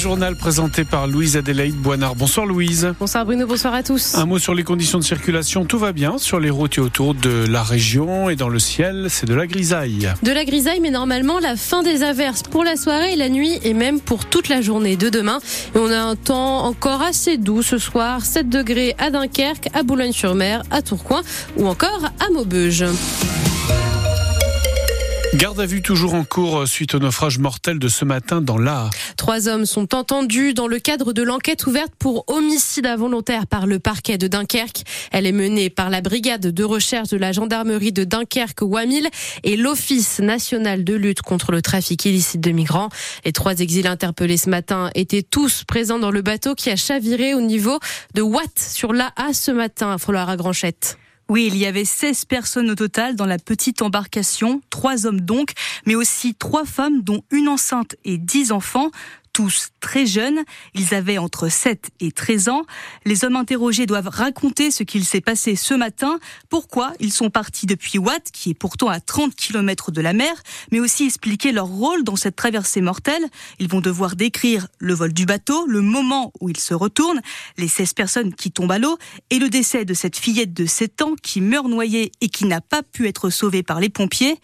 journal présenté par Louise Adélaïde Boinard. Bonsoir Louise. Bonsoir Bruno, bonsoir à tous. Un mot sur les conditions de circulation. Tout va bien sur les routes et autour de la région et dans le ciel, c'est de la grisaille. De la grisaille, mais normalement la fin des averses pour la soirée et la nuit et même pour toute la journée de demain. Et on a un temps encore assez doux ce soir, 7 degrés à Dunkerque, à Boulogne-sur-Mer, à Tourcoing ou encore à Maubeuge. Garde à vue toujours en cours suite au naufrage mortel de ce matin dans l'A. Trois hommes sont entendus dans le cadre de l'enquête ouverte pour homicide involontaire par le parquet de Dunkerque. Elle est menée par la brigade de recherche de la gendarmerie de Dunkerque Wamil et l'Office national de lutte contre le trafic illicite de migrants. Les trois exilés interpellés ce matin étaient tous présents dans le bateau qui a chaviré au niveau de Watt sur l'A ce matin à Granchette. Oui, il y avait 16 personnes au total dans la petite embarcation, trois hommes donc, mais aussi trois femmes dont une enceinte et dix enfants tous très jeunes. Ils avaient entre 7 et 13 ans. Les hommes interrogés doivent raconter ce qu'il s'est passé ce matin, pourquoi ils sont partis depuis Watt, qui est pourtant à 30 km de la mer, mais aussi expliquer leur rôle dans cette traversée mortelle. Ils vont devoir décrire le vol du bateau, le moment où ils se retournent, les 16 personnes qui tombent à l'eau et le décès de cette fillette de 7 ans qui meurt noyée et qui n'a pas pu être sauvée par les pompiers.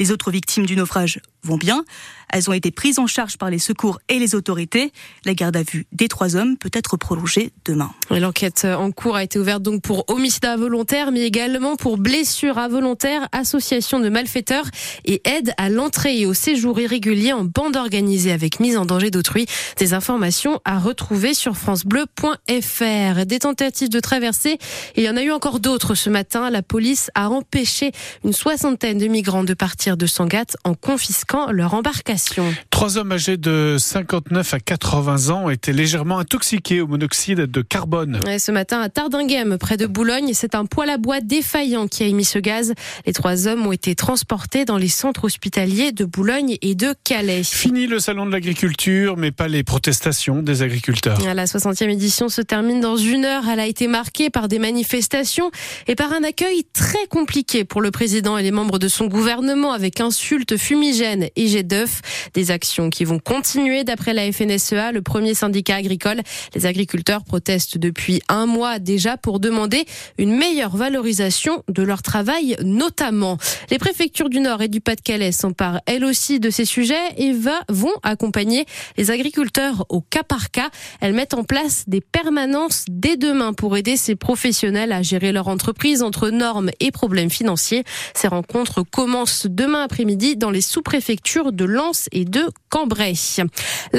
Les autres victimes du naufrage vont bien. Elles ont été prises en charge par les secours et les autorités. La garde à vue des trois hommes peut être prolongée demain. L'enquête en cours a été ouverte donc pour homicide involontaire, mais également pour blessure involontaire, association de malfaiteurs et aide à l'entrée et au séjour irrégulier en bande organisée avec mise en danger d'autrui. Des informations à retrouver sur francebleu.fr. Des tentatives de traversée, il y en a eu encore d'autres ce matin. La police a empêché une soixantaine de migrants de partir de Sangatte en confisquant leur embarcation. Trois hommes âgés de 59 à 80 ans étaient légèrement intoxiqués au monoxyde de carbone. ce matin à Tardingham, près de Boulogne, c'est un poêle à bois défaillant qui a émis ce gaz. Les trois hommes ont été transportés dans les centres hospitaliers de Boulogne et de Calais. Fini le salon de l'agriculture, mais pas les protestations des agriculteurs. La 60e édition se termine dans une heure. Elle a été marquée par des manifestations et par un accueil très compliqué pour le président et les membres de son gouvernement avec insultes fumigènes et jets d'œufs. Des actions qui vont continuer d'après la FNSEA, le premier syndicat agricole. Les agriculteurs protestent depuis un mois déjà pour demander une meilleure valorisation de leur travail notamment. Les préfectures du Nord et du Pas-de-Calais s'emparent elles aussi de ces sujets et vont accompagner les agriculteurs au cas par cas. Elles mettent en place des permanences dès demain pour aider ces professionnels à gérer leur entreprise entre normes et problèmes financiers. Ces rencontres commencent demain après-midi dans les sous-préfectures de Lens et de Cambrai.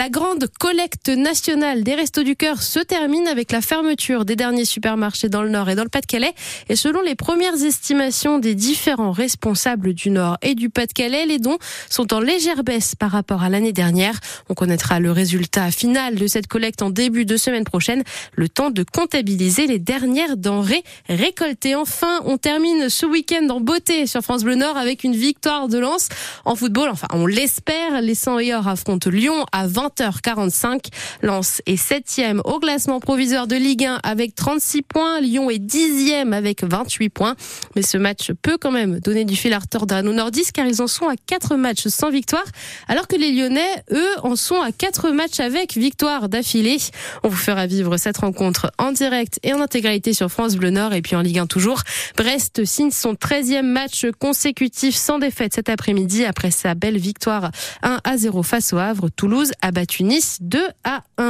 Grande collecte nationale des Restos du Cœur se termine avec la fermeture des derniers supermarchés dans le Nord et dans le Pas-de-Calais. Et selon les premières estimations des différents responsables du Nord et du Pas-de-Calais, les dons sont en légère baisse par rapport à l'année dernière. On connaîtra le résultat final de cette collecte en début de semaine prochaine, le temps de comptabiliser les dernières denrées récoltées. Enfin, on termine ce week-end en beauté sur France Bleu Nord avec une victoire de Lens en football. Enfin, on l'espère. Les 100 et affrontent Lyon à 20h45. Lens est septième au classement provisoire de Ligue 1 avec 36 points. Lyon est dixième avec 28 points. Mais ce match peut quand même donner du fil à retordre à nos nordistes car ils en sont à 4 matchs sans victoire alors que les Lyonnais, eux, en sont à 4 matchs avec victoire d'affilée. On vous fera vivre cette rencontre en direct et en intégralité sur France Bleu Nord et puis en Ligue 1 toujours. Brest signe son 13e match consécutif sans défaite cet après-midi après sa belle victoire 1 à 0 face au Havre. Toulouse a battu Nice 2 à 1.